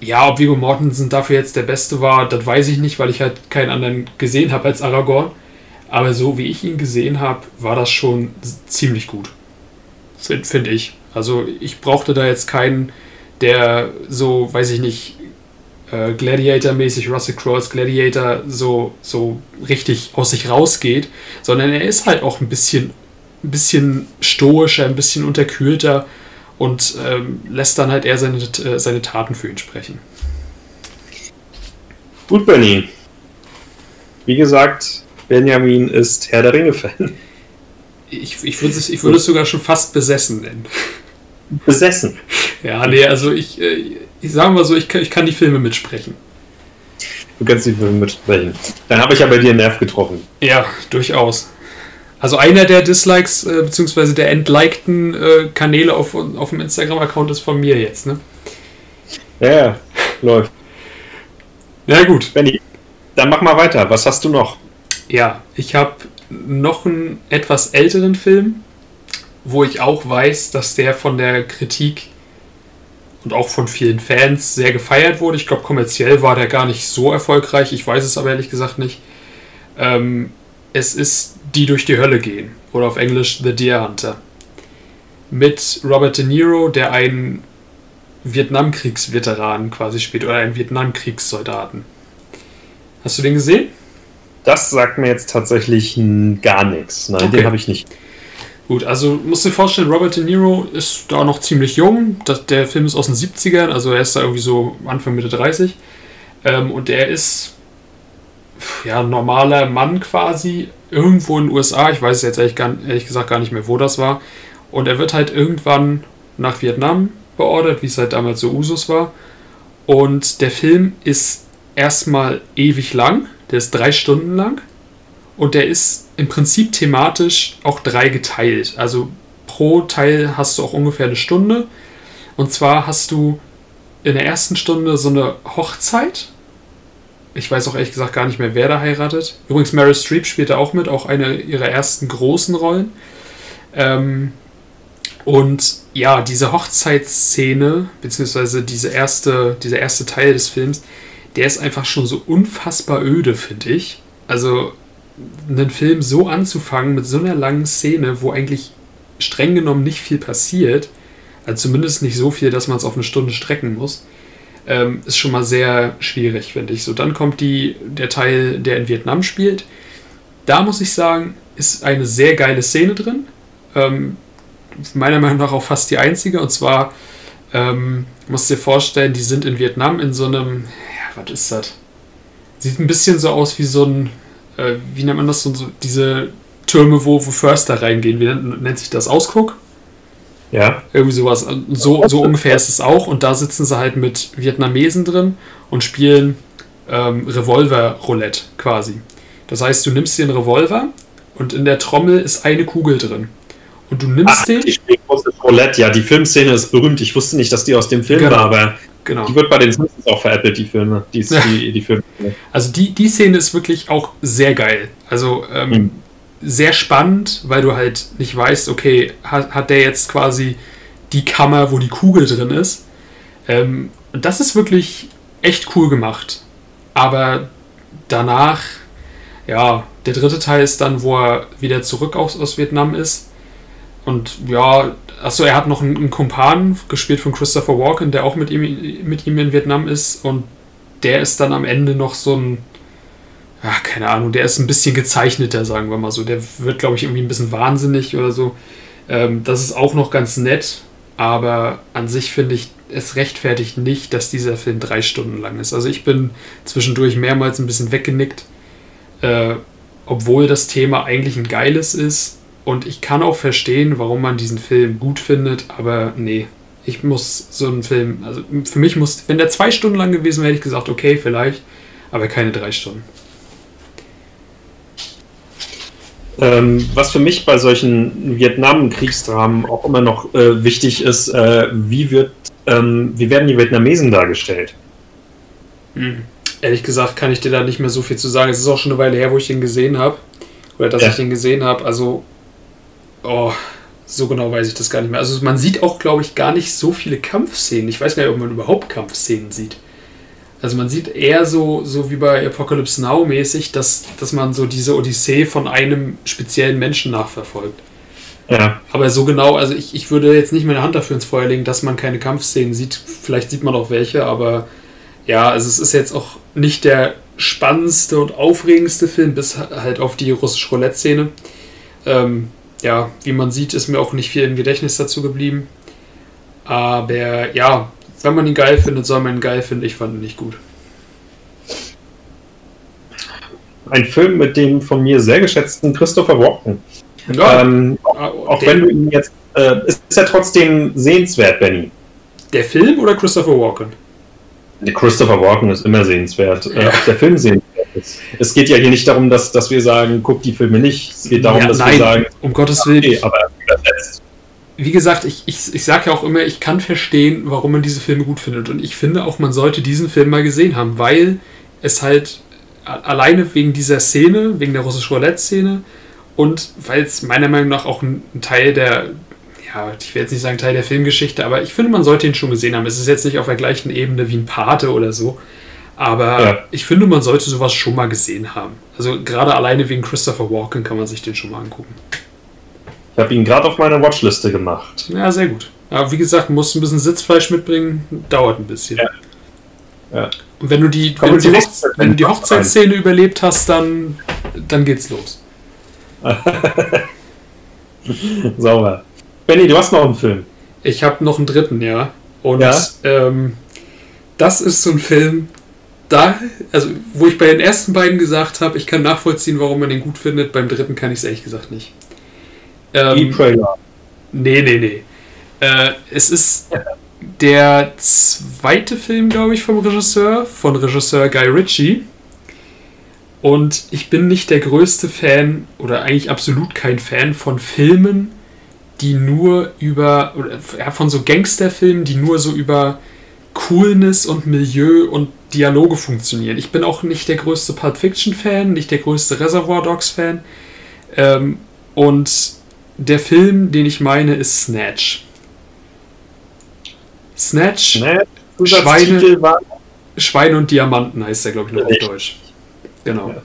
ja, ob Viggo Mortensen dafür jetzt der Beste war, das weiß ich nicht, weil ich halt keinen anderen gesehen habe als Aragorn. Aber so wie ich ihn gesehen habe, war das schon ziemlich gut. Finde find ich. Also ich brauchte da jetzt keinen, der so, weiß ich nicht, äh, Gladiator-mäßig, Russell Crowes Gladiator so, so richtig aus sich rausgeht, sondern er ist halt auch ein bisschen, ein bisschen stoischer, ein bisschen unterkühlter und ähm, lässt dann halt eher seine, äh, seine Taten für ihn sprechen. Gut, Benny. Wie gesagt, Benjamin ist Herr der Ringe-Fan. Ich, ich würde es, ich würde es sogar schon fast besessen nennen. Besessen? Ja, nee, also ich, äh, ich sage mal so, ich, ich kann die Filme mitsprechen. Du kannst die Filme mitsprechen. Dann habe ich ja bei dir einen Nerv getroffen. Ja, durchaus. Also einer der Dislikes äh, bzw. der entlikten äh, Kanäle auf, auf dem Instagram-Account ist von mir jetzt, ne? Ja, ja, läuft. Ja, gut. Benny, dann mach mal weiter. Was hast du noch? Ja, ich habe noch einen etwas älteren Film, wo ich auch weiß, dass der von der Kritik und auch von vielen Fans sehr gefeiert wurde. Ich glaube, kommerziell war der gar nicht so erfolgreich. Ich weiß es aber ehrlich gesagt nicht. Ähm, es ist Die durch die Hölle gehen oder auf Englisch The Deer Hunter. Mit Robert De Niro, der einen Vietnamkriegsveteran quasi spielt oder einen Vietnamkriegssoldaten. Hast du den gesehen? Das sagt mir jetzt tatsächlich gar nichts. Nein, okay. den habe ich nicht. Gut, also musst du dir vorstellen, Robert De Niro ist da noch ziemlich jung. Das, der Film ist aus den 70ern, also er ist da irgendwie so Anfang Mitte 30. Ähm, und er ist ja normaler Mann quasi irgendwo in den USA. Ich weiß jetzt ehrlich, ehrlich gesagt gar nicht mehr, wo das war. Und er wird halt irgendwann nach Vietnam beordert, wie es halt damals so Usus war. Und der Film ist erstmal ewig lang. Der ist drei Stunden lang. Und der ist im Prinzip thematisch auch drei geteilt. Also pro Teil hast du auch ungefähr eine Stunde. Und zwar hast du in der ersten Stunde so eine Hochzeit. Ich weiß auch ehrlich gesagt gar nicht mehr, wer da heiratet. Übrigens, Meryl Streep spielt da auch mit, auch eine ihrer ersten großen Rollen. Ähm, und ja, diese Hochzeitsszene, beziehungsweise diese erste, dieser erste Teil des Films, der ist einfach schon so unfassbar öde, finde ich. Also einen Film so anzufangen mit so einer langen Szene, wo eigentlich streng genommen nicht viel passiert, also zumindest nicht so viel, dass man es auf eine Stunde strecken muss, ähm, ist schon mal sehr schwierig, finde ich. So, dann kommt die, der Teil, der in Vietnam spielt. Da muss ich sagen, ist eine sehr geile Szene drin. Ähm, meiner Meinung nach auch fast die einzige. Und zwar, ähm, musst dir vorstellen, die sind in Vietnam in so einem, was ist das? Sieht ein bisschen so aus wie so ein äh, wie nennt man das, so, so diese Türme, wo, wo Förster reingehen, wie nennt, nennt sich das? Ausguck? Ja. Irgendwie sowas. So, so ungefähr ist es auch. Und da sitzen sie halt mit Vietnamesen drin und spielen ähm, Revolver-Roulette quasi. Das heißt, du nimmst dir einen Revolver und in der Trommel ist eine Kugel drin. Und du nimmst Ach, den. Die Roulette, ja, die Filmszene ist berühmt. Ich wusste nicht, dass die aus dem Film genau. war, aber Genau. Die wird bei den Simpsons auch veräppelt, die Filme. Die, die, die Filme. Also die, die Szene ist wirklich auch sehr geil. Also ähm, mhm. sehr spannend, weil du halt nicht weißt, okay, hat, hat der jetzt quasi die Kammer, wo die Kugel drin ist. Ähm, das ist wirklich echt cool gemacht. Aber danach, ja, der dritte Teil ist dann, wo er wieder zurück aus, aus Vietnam ist. Und ja, Achso, er hat noch einen, einen Kumpan gespielt von Christopher Walken, der auch mit ihm, mit ihm in Vietnam ist. Und der ist dann am Ende noch so ein. Ach, keine Ahnung, der ist ein bisschen gezeichneter, sagen wir mal so. Der wird, glaube ich, irgendwie ein bisschen wahnsinnig oder so. Ähm, das ist auch noch ganz nett, aber an sich finde ich, es rechtfertigt nicht, dass dieser Film drei Stunden lang ist. Also ich bin zwischendurch mehrmals ein bisschen weggenickt, äh, obwohl das Thema eigentlich ein geiles ist und ich kann auch verstehen, warum man diesen Film gut findet, aber nee, ich muss so einen Film, also für mich muss, wenn der zwei Stunden lang gewesen wäre, hätte ich gesagt, okay, vielleicht, aber keine drei Stunden. Ähm, was für mich bei solchen Vietnam-Kriegsdramen auch immer noch äh, wichtig ist, äh, wie, wird, ähm, wie werden die Vietnamesen dargestellt? Hm. Ehrlich gesagt kann ich dir da nicht mehr so viel zu sagen. Es ist auch schon eine Weile her, wo ich den gesehen habe. Oder dass ja. ich den gesehen habe. Also Oh, so genau weiß ich das gar nicht mehr. Also man sieht auch, glaube ich, gar nicht so viele Kampfszenen. Ich weiß gar nicht, ob man überhaupt Kampfszenen sieht. Also man sieht eher so, so wie bei Apocalypse Now mäßig, dass, dass man so diese Odyssee von einem speziellen Menschen nachverfolgt. Ja. Aber so genau, also ich, ich würde jetzt nicht meine Hand dafür ins Feuer legen, dass man keine Kampfszenen sieht. Vielleicht sieht man auch welche, aber ja, also es ist jetzt auch nicht der spannendste und aufregendste Film, bis halt auf die russische Roulette-Szene. Ähm, ja, wie man sieht, ist mir auch nicht viel im Gedächtnis dazu geblieben. Aber ja, wenn man ihn geil findet, soll man ihn geil finden. Ich fand ihn nicht gut. Ein Film mit dem von mir sehr geschätzten Christopher Walken. Ja, ähm, ah, auch wenn du ihn jetzt. Äh, ist er trotzdem sehenswert, Benny? Der Film oder Christopher Walken? Christopher Walken ist immer sehenswert. Äh, ja. Äh, auch der Film sehenswert es geht ja hier nicht darum, dass, dass wir sagen, guck die Filme nicht. Es geht darum, ja, dass nein, wir sagen, um Gottes Willen. Okay, aber wie gesagt, ich, ich, ich sage ja auch immer, ich kann verstehen, warum man diese Filme gut findet. Und ich finde auch, man sollte diesen Film mal gesehen haben, weil es halt alleine wegen dieser Szene, wegen der russischen Roulette-Szene und weil es meiner Meinung nach auch ein, ein Teil der, ja, ich will jetzt nicht sagen Teil der Filmgeschichte, aber ich finde, man sollte ihn schon gesehen haben. Es ist jetzt nicht auf der gleichen Ebene wie ein Pate oder so. Aber ja. ich finde, man sollte sowas schon mal gesehen haben. Also gerade alleine wegen Christopher Walken kann man sich den schon mal angucken. Ich habe ihn gerade auf meine Watchliste gemacht. Ja, sehr gut. Aber wie gesagt, musst ein bisschen Sitzfleisch mitbringen, dauert ein bisschen. Ja. ja. Und wenn du die, wenn du die, Hochze wenn du die Hochzeitsszene überlebt hast, dann, dann geht's los. Sauber. Benny, du hast noch einen Film. Ich habe noch einen dritten, ja. Und ja? Ähm, das ist so ein Film, da, also wo ich bei den ersten beiden gesagt habe, ich kann nachvollziehen, warum man den gut findet, beim dritten kann ich es ehrlich gesagt nicht. Ähm, Die Trailer. Nee, nee, nee. Äh, es ist der zweite Film, glaube ich, vom Regisseur, von Regisseur Guy Ritchie. Und ich bin nicht der größte Fan oder eigentlich absolut kein Fan von Filmen, die nur über, oder ja, von so Gangsterfilmen, die nur so über Coolness und Milieu und Dialoge funktionieren. Ich bin auch nicht der größte Pulp Fiction Fan, nicht der größte Reservoir Dogs Fan. Ähm, und der Film, den ich meine, ist Snatch. Snatch, Snatch Schweine, Schweine und Diamanten heißt der, glaube ich, noch auf Deutsch. Genau. Ja.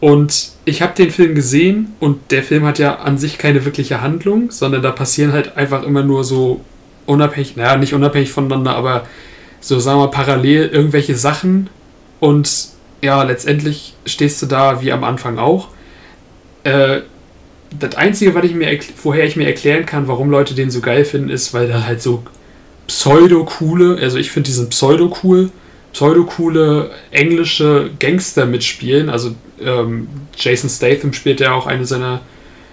Und ich habe den Film gesehen und der Film hat ja an sich keine wirkliche Handlung, sondern da passieren halt einfach immer nur so unabhängig, naja, nicht unabhängig voneinander, aber so sagen wir parallel irgendwelche Sachen und ja, letztendlich stehst du da wie am Anfang auch. Äh, das Einzige, was ich mir, woher ich mir erklären kann, warum Leute den so geil finden, ist, weil da halt so pseudo-coole, also ich finde diesen pseudo-cool, pseudo-coole englische Gangster mitspielen. Also ähm, Jason Statham spielt ja auch eine seiner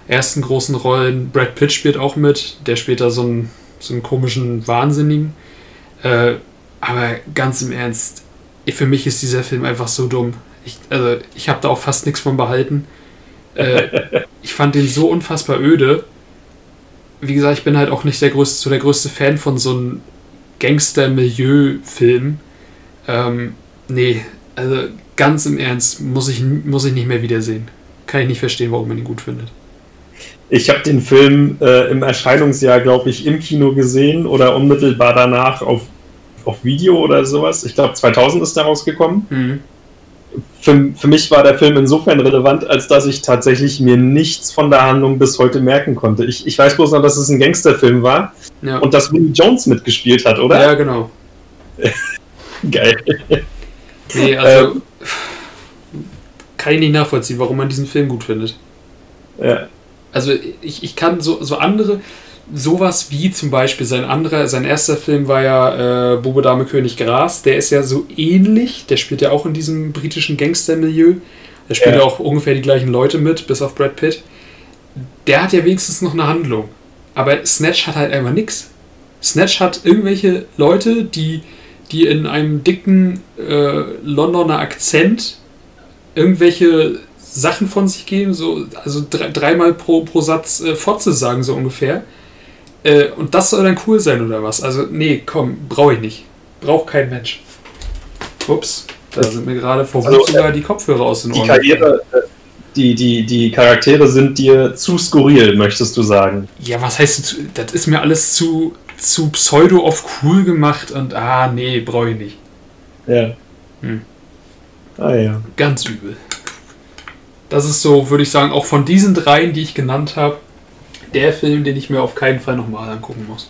ersten großen Rollen. Brad Pitt spielt auch mit. Der spielt da so einen, so einen komischen Wahnsinnigen. Äh, aber ganz im Ernst, für mich ist dieser Film einfach so dumm. Ich, also ich habe da auch fast nichts von behalten. Äh, ich fand den so unfassbar öde. Wie gesagt, ich bin halt auch nicht der größte, so der größte Fan von so einem Gangster-Milieu-Film. Ähm, nee, also ganz im Ernst, muss ich, muss ich nicht mehr wiedersehen. Kann ich nicht verstehen, warum man ihn gut findet. Ich habe den Film äh, im Erscheinungsjahr, glaube ich, im Kino gesehen oder unmittelbar danach auf, auf Video oder sowas. Ich glaube, 2000 ist da rausgekommen. Mhm. Für, für mich war der Film insofern relevant, als dass ich tatsächlich mir nichts von der Handlung bis heute merken konnte. Ich, ich weiß bloß noch, dass es ein Gangsterfilm war ja. und dass Willie Jones mitgespielt hat, oder? Ja, genau. Geil. Nee, also ähm, kann ich nicht nachvollziehen, warum man diesen Film gut findet. Ja. Also ich, ich kann so, so andere, sowas wie zum Beispiel sein anderer, sein erster Film war ja äh, Bube Dame König Gras, der ist ja so ähnlich, der spielt ja auch in diesem britischen Gangstermilieu. Da spielen ja. auch ungefähr die gleichen Leute mit, bis auf Brad Pitt. Der hat ja wenigstens noch eine Handlung. Aber Snatch hat halt einfach nichts. Snatch hat irgendwelche Leute, die die in einem dicken äh, Londoner Akzent irgendwelche Sachen von sich geben, so, also dreimal pro, pro Satz äh, Fotze sagen, so ungefähr. Äh, und das soll dann cool sein oder was? Also, nee, komm, brauche ich nicht. Braucht kein Mensch. Ups, da sind mir gerade vor also, sogar die Kopfhörer aus den Ohren. Die Karriere, äh, die, die, die Charaktere sind dir zu skurril, möchtest du sagen? Ja, was heißt, das ist mir alles zu, zu pseudo auf cool gemacht und ah, nee, brauche ich nicht. Ja. Hm. Ah ja. Ganz übel. Das ist so, würde ich sagen, auch von diesen dreien, die ich genannt habe, der Film, den ich mir auf keinen Fall nochmal angucken muss.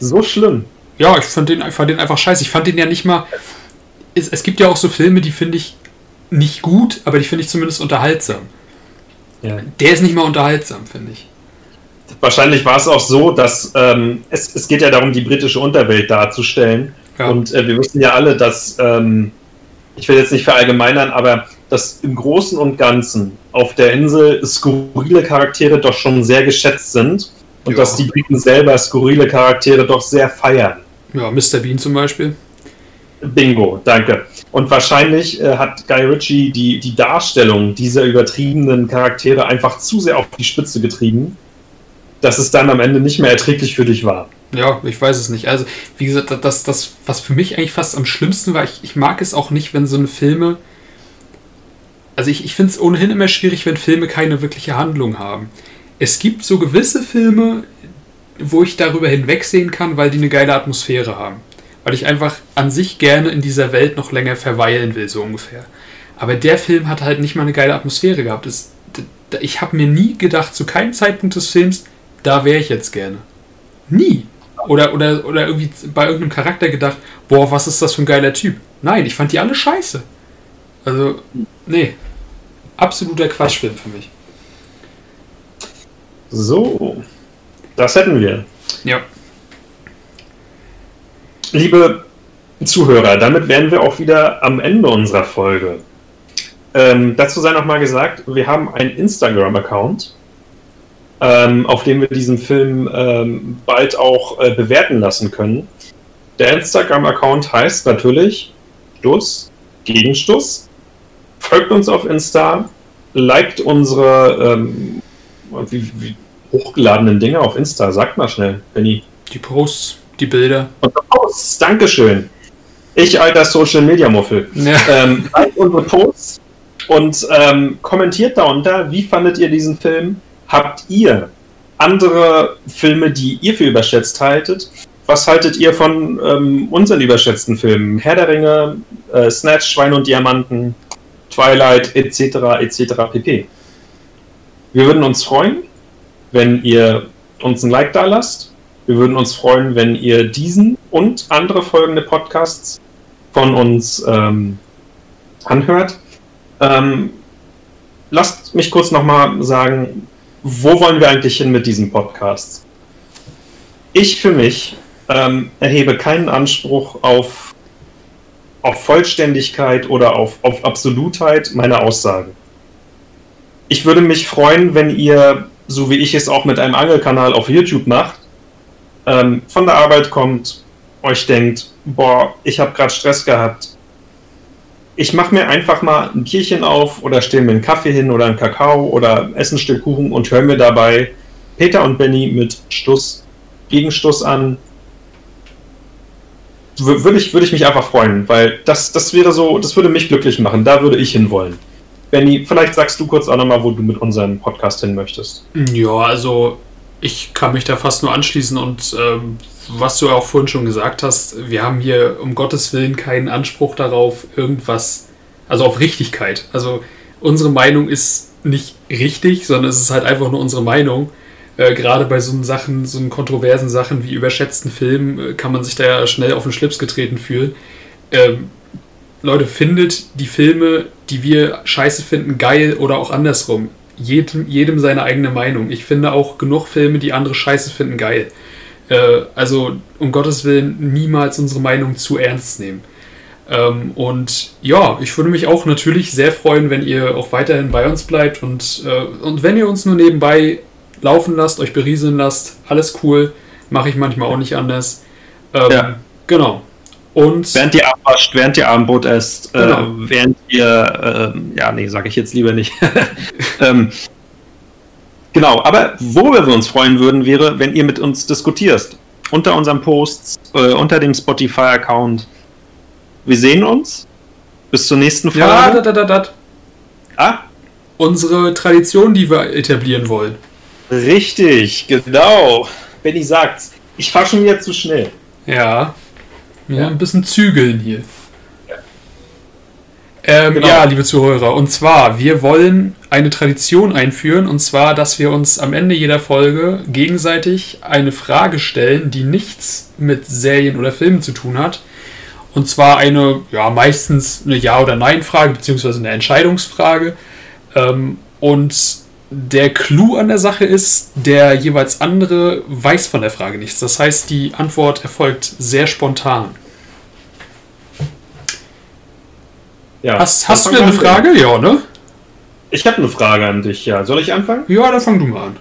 So schlimm. Ja, ich fand den, fand den einfach scheiße. Ich fand den ja nicht mal. Es, es gibt ja auch so Filme, die finde ich nicht gut, aber die finde ich zumindest unterhaltsam. Ja. Der ist nicht mal unterhaltsam, finde ich. Wahrscheinlich war es auch so, dass ähm, es, es geht ja darum, die britische Unterwelt darzustellen. Ja. Und äh, wir wissen ja alle, dass, ähm, ich will jetzt nicht verallgemeinern, aber dass im Großen und Ganzen auf der Insel skurrile Charaktere doch schon sehr geschätzt sind und ja. dass die Briten selber skurrile Charaktere doch sehr feiern. Ja, Mr. Bean zum Beispiel. Bingo, danke. Und wahrscheinlich äh, hat Guy Ritchie die, die Darstellung dieser übertriebenen Charaktere einfach zu sehr auf die Spitze getrieben dass es dann am Ende nicht mehr erträglich für dich war. Ja, ich weiß es nicht. Also, wie gesagt, das, das was für mich eigentlich fast am schlimmsten war, ich, ich mag es auch nicht, wenn so eine Filme. Also, ich, ich finde es ohnehin immer schwierig, wenn Filme keine wirkliche Handlung haben. Es gibt so gewisse Filme, wo ich darüber hinwegsehen kann, weil die eine geile Atmosphäre haben. Weil ich einfach an sich gerne in dieser Welt noch länger verweilen will, so ungefähr. Aber der Film hat halt nicht mal eine geile Atmosphäre gehabt. Das, ich habe mir nie gedacht, zu keinem Zeitpunkt des Films, da wäre ich jetzt gerne. Nie. Oder, oder, oder irgendwie bei irgendeinem Charakter gedacht, boah, was ist das für ein geiler Typ. Nein, ich fand die alle scheiße. Also, nee. Absoluter Quatschfilm für mich. So, das hätten wir. Ja. Liebe Zuhörer, damit wären wir auch wieder am Ende unserer Folge. Ähm, dazu sei noch mal gesagt, wir haben einen Instagram-Account, ähm, auf dem wir diesen Film ähm, bald auch äh, bewerten lassen können. Der Instagram-Account heißt natürlich Stuss gegen Stuss. Folgt uns auf Insta, liked unsere ähm, wie, wie hochgeladenen Dinge auf Insta. Sagt mal schnell, Benny. Die Posts, die Bilder. Unsere Posts, Dankeschön. Ich, alter Social Media Muffel. Ja. Ähm, liked unsere Posts und ähm, kommentiert darunter, wie fandet ihr diesen Film? Habt ihr andere Filme, die ihr für überschätzt haltet? Was haltet ihr von ähm, unseren überschätzten Filmen? Herr der Ringe, äh, Snatch, Schwein und Diamanten, Twilight, etc., etc., pp. Wir würden uns freuen, wenn ihr uns ein Like da lasst. Wir würden uns freuen, wenn ihr diesen und andere folgende Podcasts von uns ähm, anhört. Ähm, lasst mich kurz nochmal sagen, wo wollen wir eigentlich hin mit diesem Podcast? Ich für mich ähm, erhebe keinen Anspruch auf, auf Vollständigkeit oder auf, auf Absolutheit meiner Aussagen. Ich würde mich freuen, wenn ihr, so wie ich es auch mit einem Angelkanal auf YouTube macht, ähm, von der Arbeit kommt, euch denkt, boah, ich habe gerade Stress gehabt. Ich mache mir einfach mal ein Bierchen auf oder stelle mir einen Kaffee hin oder einen Kakao oder esse ein Stück Kuchen und höre mir dabei Peter und Benny mit Stuss, Gegenstuss an, würde ich, würde ich mich einfach freuen, weil das, das wäre so, das würde mich glücklich machen. Da würde ich hinwollen. Benny, vielleicht sagst du kurz auch nochmal, wo du mit unserem Podcast hin möchtest. Ja, also ich kann mich da fast nur anschließen und ähm, was du auch vorhin schon gesagt hast, wir haben hier um Gottes Willen keinen Anspruch darauf, irgendwas, also auf Richtigkeit. Also unsere Meinung ist nicht richtig, sondern es ist halt einfach nur unsere Meinung. Äh, gerade bei so Sachen, so kontroversen Sachen wie überschätzten Filmen, äh, kann man sich da ja schnell auf den Schlips getreten fühlen. Ähm, Leute, findet die Filme, die wir scheiße finden, geil oder auch andersrum. Jedem, jedem seine eigene Meinung. Ich finde auch genug Filme, die andere scheiße finden, geil. Äh, also, um Gottes Willen, niemals unsere Meinung zu ernst nehmen. Ähm, und ja, ich würde mich auch natürlich sehr freuen, wenn ihr auch weiterhin bei uns bleibt und, äh, und wenn ihr uns nur nebenbei laufen lasst, euch berieseln lasst. Alles cool. Mache ich manchmal auch nicht anders. Ähm, ja. Genau. Und während ihr abwascht, während ihr Abendbrot esst, äh, genau. äh, während ihr, äh, ja, nee, sage ich jetzt lieber nicht. ähm, genau, aber worüber wir uns freuen würden, wäre, wenn ihr mit uns diskutierst. Unter unseren Posts, äh, unter dem Spotify-Account. Wir sehen uns. Bis zur nächsten Folge. Ja, da, da, da, da. Ah? Unsere Tradition, die wir etablieren wollen. Richtig, genau. Benny sagt's. Ich fahre schon wieder zu schnell. Ja. Ja, ein bisschen zügeln hier. Ja. Ähm, genau. ja, liebe Zuhörer, und zwar, wir wollen eine Tradition einführen, und zwar, dass wir uns am Ende jeder Folge gegenseitig eine Frage stellen, die nichts mit Serien oder Filmen zu tun hat. Und zwar eine, ja, meistens eine Ja- oder Nein-Frage, beziehungsweise eine Entscheidungsfrage. Ähm, und der Clou an der Sache ist, der jeweils andere weiß von der Frage nichts. Das heißt, die Antwort erfolgt sehr spontan. Ja, hast hast du eine Frage? Ja, ne? Ich habe eine Frage an dich, ja. Soll ich anfangen? Ja, dann fang du mal an.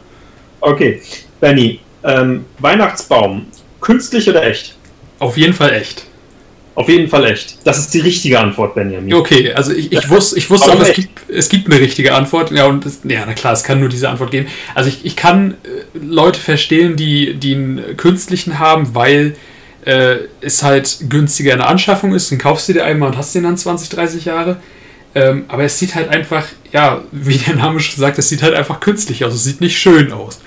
Okay. Benny, ähm, Weihnachtsbaum, künstlich oder echt? Auf jeden Fall echt. Auf jeden Fall echt. Das ist die richtige Antwort, Benjamin. Okay, also ich, ich, wusste, ich wusste auch, es gibt, es gibt eine richtige Antwort. Ja, und es, ja, na klar, es kann nur diese Antwort geben. Also ich, ich kann äh, Leute verstehen, die, die einen künstlichen haben, weil äh, es halt günstiger in der Anschaffung ist. Dann kaufst du dir einmal und hast den dann 20, 30 Jahre. Ähm, aber es sieht halt einfach, ja, wie der Name schon sagt, es sieht halt einfach künstlich aus. Es sieht nicht schön aus.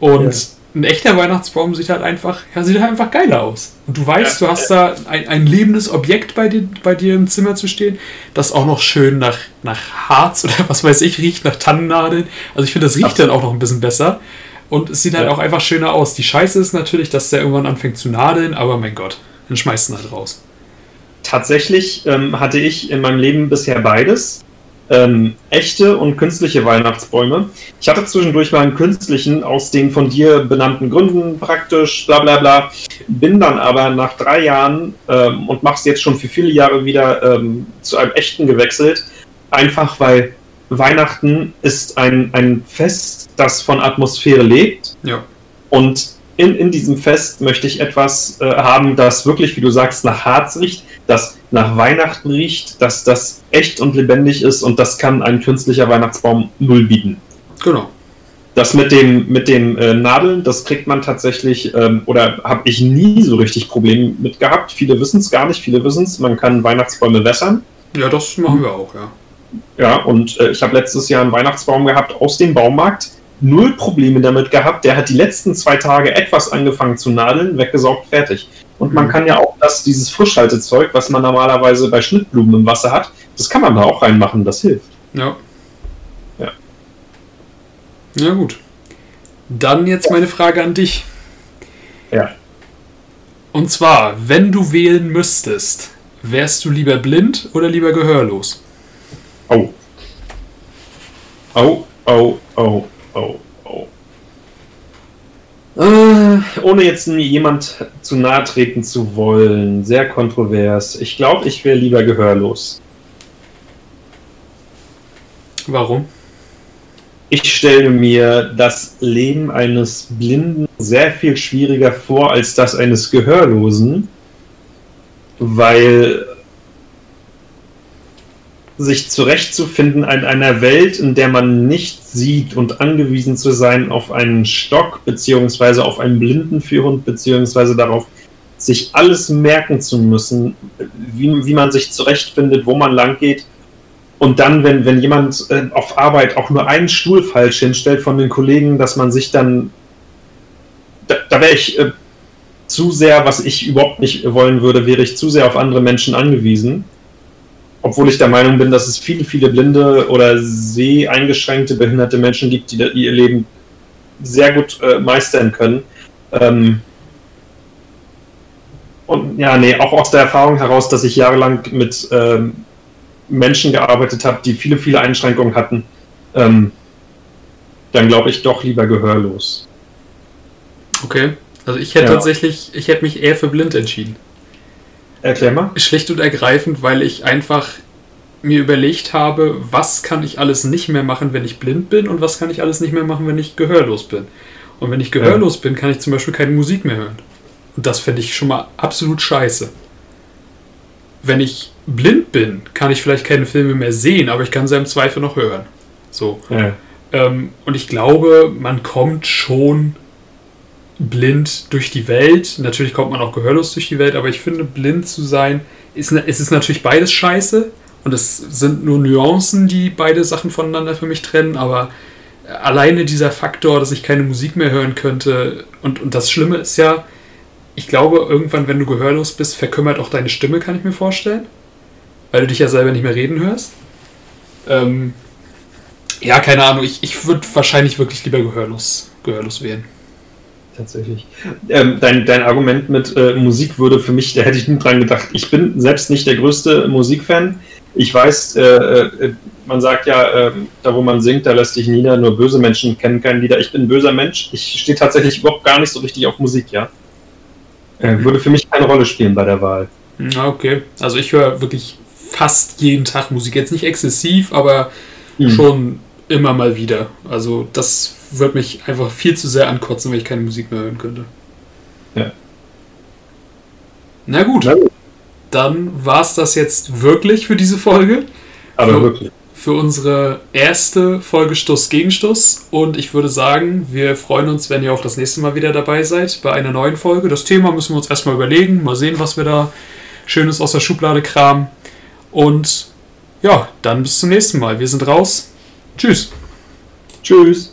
Und ja ein echter Weihnachtsbaum sieht halt einfach, ja, sieht halt einfach geiler aus. Und du weißt, ja, du hast da ein, ein lebendes Objekt bei dir, bei dir im Zimmer zu stehen, das auch noch schön nach, nach Harz oder was weiß ich riecht, nach Tannennadeln. Also ich finde, das riecht Absolut. dann auch noch ein bisschen besser. Und es sieht halt ja. auch einfach schöner aus. Die Scheiße ist natürlich, dass der irgendwann anfängt zu nadeln, aber mein Gott, dann schmeißt ihn halt raus. Tatsächlich ähm, hatte ich in meinem Leben bisher beides. Ähm, echte und künstliche Weihnachtsbäume. Ich hatte zwischendurch mal einen künstlichen aus den von dir benannten Gründen praktisch, bla bla bla. Bin dann aber nach drei Jahren ähm, und mach's jetzt schon für viele Jahre wieder ähm, zu einem echten gewechselt. Einfach weil Weihnachten ist ein, ein Fest, das von Atmosphäre lebt. Ja. Und in, in diesem Fest möchte ich etwas äh, haben, das wirklich, wie du sagst, nach Harz riecht, das nach Weihnachten riecht, dass das echt und lebendig ist und das kann ein künstlicher Weihnachtsbaum null bieten. Genau. Das mit dem, mit den äh, Nadeln, das kriegt man tatsächlich, ähm, oder habe ich nie so richtig Probleme mit gehabt. Viele wissen es gar nicht, viele wissen es, man kann Weihnachtsbäume wässern. Ja, das machen wir auch, ja. Ja, und äh, ich habe letztes Jahr einen Weihnachtsbaum gehabt aus dem Baumarkt null Probleme damit gehabt. Der hat die letzten zwei Tage etwas angefangen zu nadeln, weggesaugt, fertig. Und man mhm. kann ja auch das, dieses Frischhaltezeug, was man normalerweise bei Schnittblumen im Wasser hat, das kann man da auch reinmachen, das hilft. Ja. Ja. Ja, gut. Dann jetzt meine Frage an dich. Ja. Und zwar, wenn du wählen müsstest, wärst du lieber blind oder lieber gehörlos? Oh. Oh, oh, oh oh, oh. Äh, ohne jetzt jemand zu nahe treten zu wollen, sehr kontrovers. Ich glaube, ich wäre lieber gehörlos. Warum? Ich stelle mir das Leben eines Blinden sehr viel schwieriger vor als das eines Gehörlosen, weil sich zurechtzufinden in einer Welt, in der man nicht sieht und angewiesen zu sein auf einen Stock beziehungsweise auf einen Blindenführhund beziehungsweise darauf, sich alles merken zu müssen, wie, wie man sich zurechtfindet, wo man lang geht. Und dann, wenn, wenn jemand äh, auf Arbeit auch nur einen Stuhl falsch hinstellt von den Kollegen, dass man sich dann. Da, da wäre ich äh, zu sehr, was ich überhaupt nicht wollen würde, wäre ich zu sehr auf andere Menschen angewiesen obwohl ich der Meinung bin, dass es viele, viele blinde oder seheingeschränkte behinderte Menschen gibt, die ihr Leben sehr gut äh, meistern können. Ähm und ja, nee, auch aus der Erfahrung heraus, dass ich jahrelang mit ähm, Menschen gearbeitet habe, die viele, viele Einschränkungen hatten, ähm, dann glaube ich doch lieber gehörlos. Okay, also ich hätte ja. tatsächlich, ich hätte mich eher für blind entschieden. Erklär mal. Schlicht und ergreifend, weil ich einfach mir überlegt habe, was kann ich alles nicht mehr machen, wenn ich blind bin und was kann ich alles nicht mehr machen, wenn ich gehörlos bin. Und wenn ich gehörlos ja. bin, kann ich zum Beispiel keine Musik mehr hören. Und das finde ich schon mal absolut scheiße. Wenn ich blind bin, kann ich vielleicht keine Filme mehr sehen, aber ich kann sie im Zweifel noch hören. So. Ja. Ähm, und ich glaube, man kommt schon blind durch die Welt. Natürlich kommt man auch gehörlos durch die Welt, aber ich finde, blind zu sein, ist, es ist natürlich beides scheiße. Und es sind nur Nuancen, die beide Sachen voneinander für mich trennen, aber alleine dieser Faktor, dass ich keine Musik mehr hören könnte, und, und das Schlimme ist ja, ich glaube, irgendwann, wenn du gehörlos bist, verkümmert auch deine Stimme, kann ich mir vorstellen. Weil du dich ja selber nicht mehr reden hörst. Ähm, ja, keine Ahnung, ich, ich würde wahrscheinlich wirklich lieber gehörlos, gehörlos wählen tatsächlich. Ähm, dein, dein Argument mit äh, Musik würde für mich, da hätte ich nie dran gedacht. Ich bin selbst nicht der größte Musikfan. Ich weiß, äh, äh, man sagt ja, äh, da wo man singt, da lässt sich nieder, nur böse Menschen kennen kein Lieder. Ich bin ein böser Mensch. Ich stehe tatsächlich überhaupt gar nicht so richtig auf Musik, ja. Äh, würde für mich keine Rolle spielen bei der Wahl. Na, okay. Also ich höre wirklich fast jeden Tag Musik. Jetzt nicht exzessiv, aber mhm. schon immer mal wieder. Also das würde mich einfach viel zu sehr ankotzen, wenn ich keine Musik mehr hören könnte. Ja. Na gut. Na gut. Dann war es das jetzt wirklich für diese Folge. Aber für, wirklich. Für unsere erste Folge Stuss gegen Stuss. Und ich würde sagen, wir freuen uns, wenn ihr auch das nächste Mal wieder dabei seid bei einer neuen Folge. Das Thema müssen wir uns erstmal überlegen. Mal sehen, was wir da Schönes aus der Schublade kramen. Und ja, dann bis zum nächsten Mal. Wir sind raus. Tschüss. Tschüss.